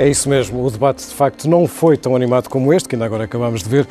É isso mesmo, o debate de facto não foi tão animado como este, que ainda agora acabamos de ver.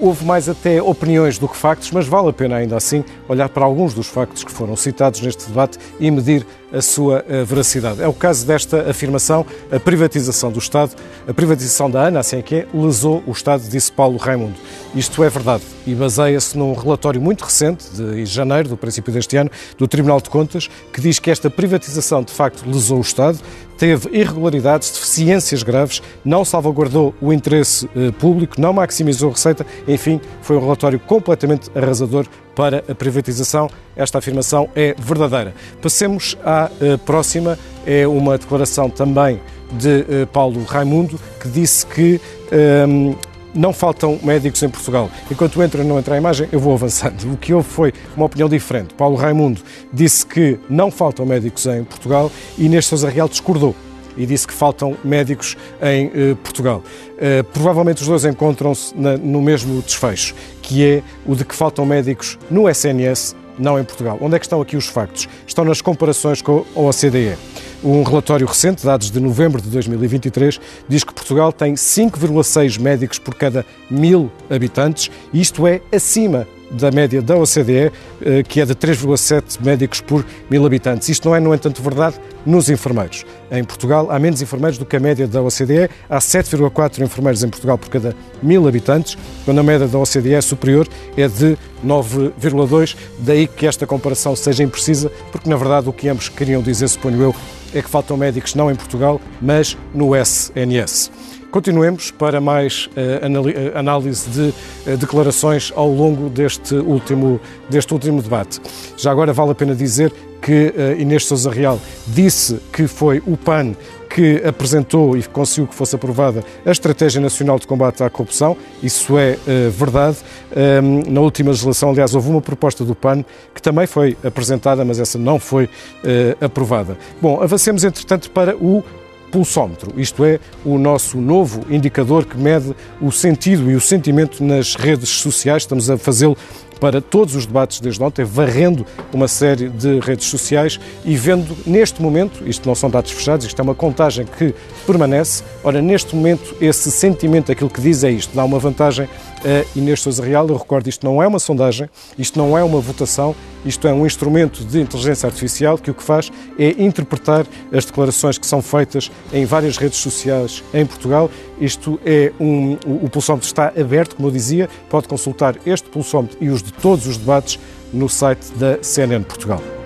Houve mais até opiniões do que factos, mas vale a pena ainda assim olhar para alguns dos factos que foram citados neste debate e medir a sua eh, veracidade. É o caso desta afirmação, a privatização do Estado, a privatização da ANA, assim é que é, lesou o Estado, disse Paulo Raimundo. Isto é verdade e baseia-se num relatório muito recente, de janeiro, do princípio deste ano, do Tribunal de Contas, que diz que esta privatização de facto lesou o Estado, teve irregularidades, deficiências graves, não salvaguardou o interesse eh, público, não maximizou a receita, enfim, foi um relatório completamente arrasador para a privatização. Esta afirmação é verdadeira. Passemos à eh, próxima, é uma declaração também de eh, Paulo Raimundo, que disse que ehm, não faltam médicos em Portugal. Enquanto entra não entra a imagem, eu vou avançando. O que houve foi uma opinião diferente. Paulo Raimundo disse que não faltam médicos em Portugal e Inês Sousa Real discordou e disse que faltam médicos em eh, Portugal. Eh, provavelmente os dois encontram-se no mesmo desfecho, que é o de que faltam médicos no SNS, não em Portugal. Onde é que estão aqui os factos? Estão nas comparações com a OCDE. Um relatório recente, dados de novembro de 2023, diz que Portugal tem 5,6 médicos por cada mil habitantes, isto é acima da média da OCDE, eh, que é de 3,7 médicos por mil habitantes. Isto não é, no entanto, verdade nos enfermeiros. Em Portugal há menos enfermeiros do que a média da OCDE, há 7,4 enfermeiros em Portugal por cada mil habitantes, quando a média da OCDE é superior é de 9,2. Daí que esta comparação seja imprecisa, porque na verdade o que ambos queriam dizer, suponho eu, é que faltam médicos não em Portugal, mas no SNS. Continuemos para mais uh, análise de uh, declarações ao longo deste último, deste último debate. Já agora vale a pena dizer que uh, Inês Sousa Real disse que foi o PAN que apresentou e conseguiu que fosse aprovada a Estratégia Nacional de Combate à Corrupção. Isso é uh, verdade. Um, na última legislação, aliás, houve uma proposta do PAN que também foi apresentada, mas essa não foi uh, aprovada. Bom, avancemos, entretanto, para o pulsómetro, isto é, o nosso novo indicador que mede o sentido e o sentimento nas redes sociais. Estamos a fazê-lo para todos os debates desde ontem, varrendo uma série de redes sociais e vendo neste momento, isto não são dados fechados, isto é uma contagem que permanece, ora, neste momento, esse sentimento, aquilo que diz é isto, dá uma vantagem a Inês Sousa Real. Eu recordo, isto não é uma sondagem, isto não é uma votação, isto é um instrumento de inteligência artificial que o que faz é interpretar as declarações que são feitas em várias redes sociais em Portugal. Isto é um, o pulsómetro está aberto, como eu dizia, pode consultar este pulsómetro e os de todos os debates no site da CNN Portugal.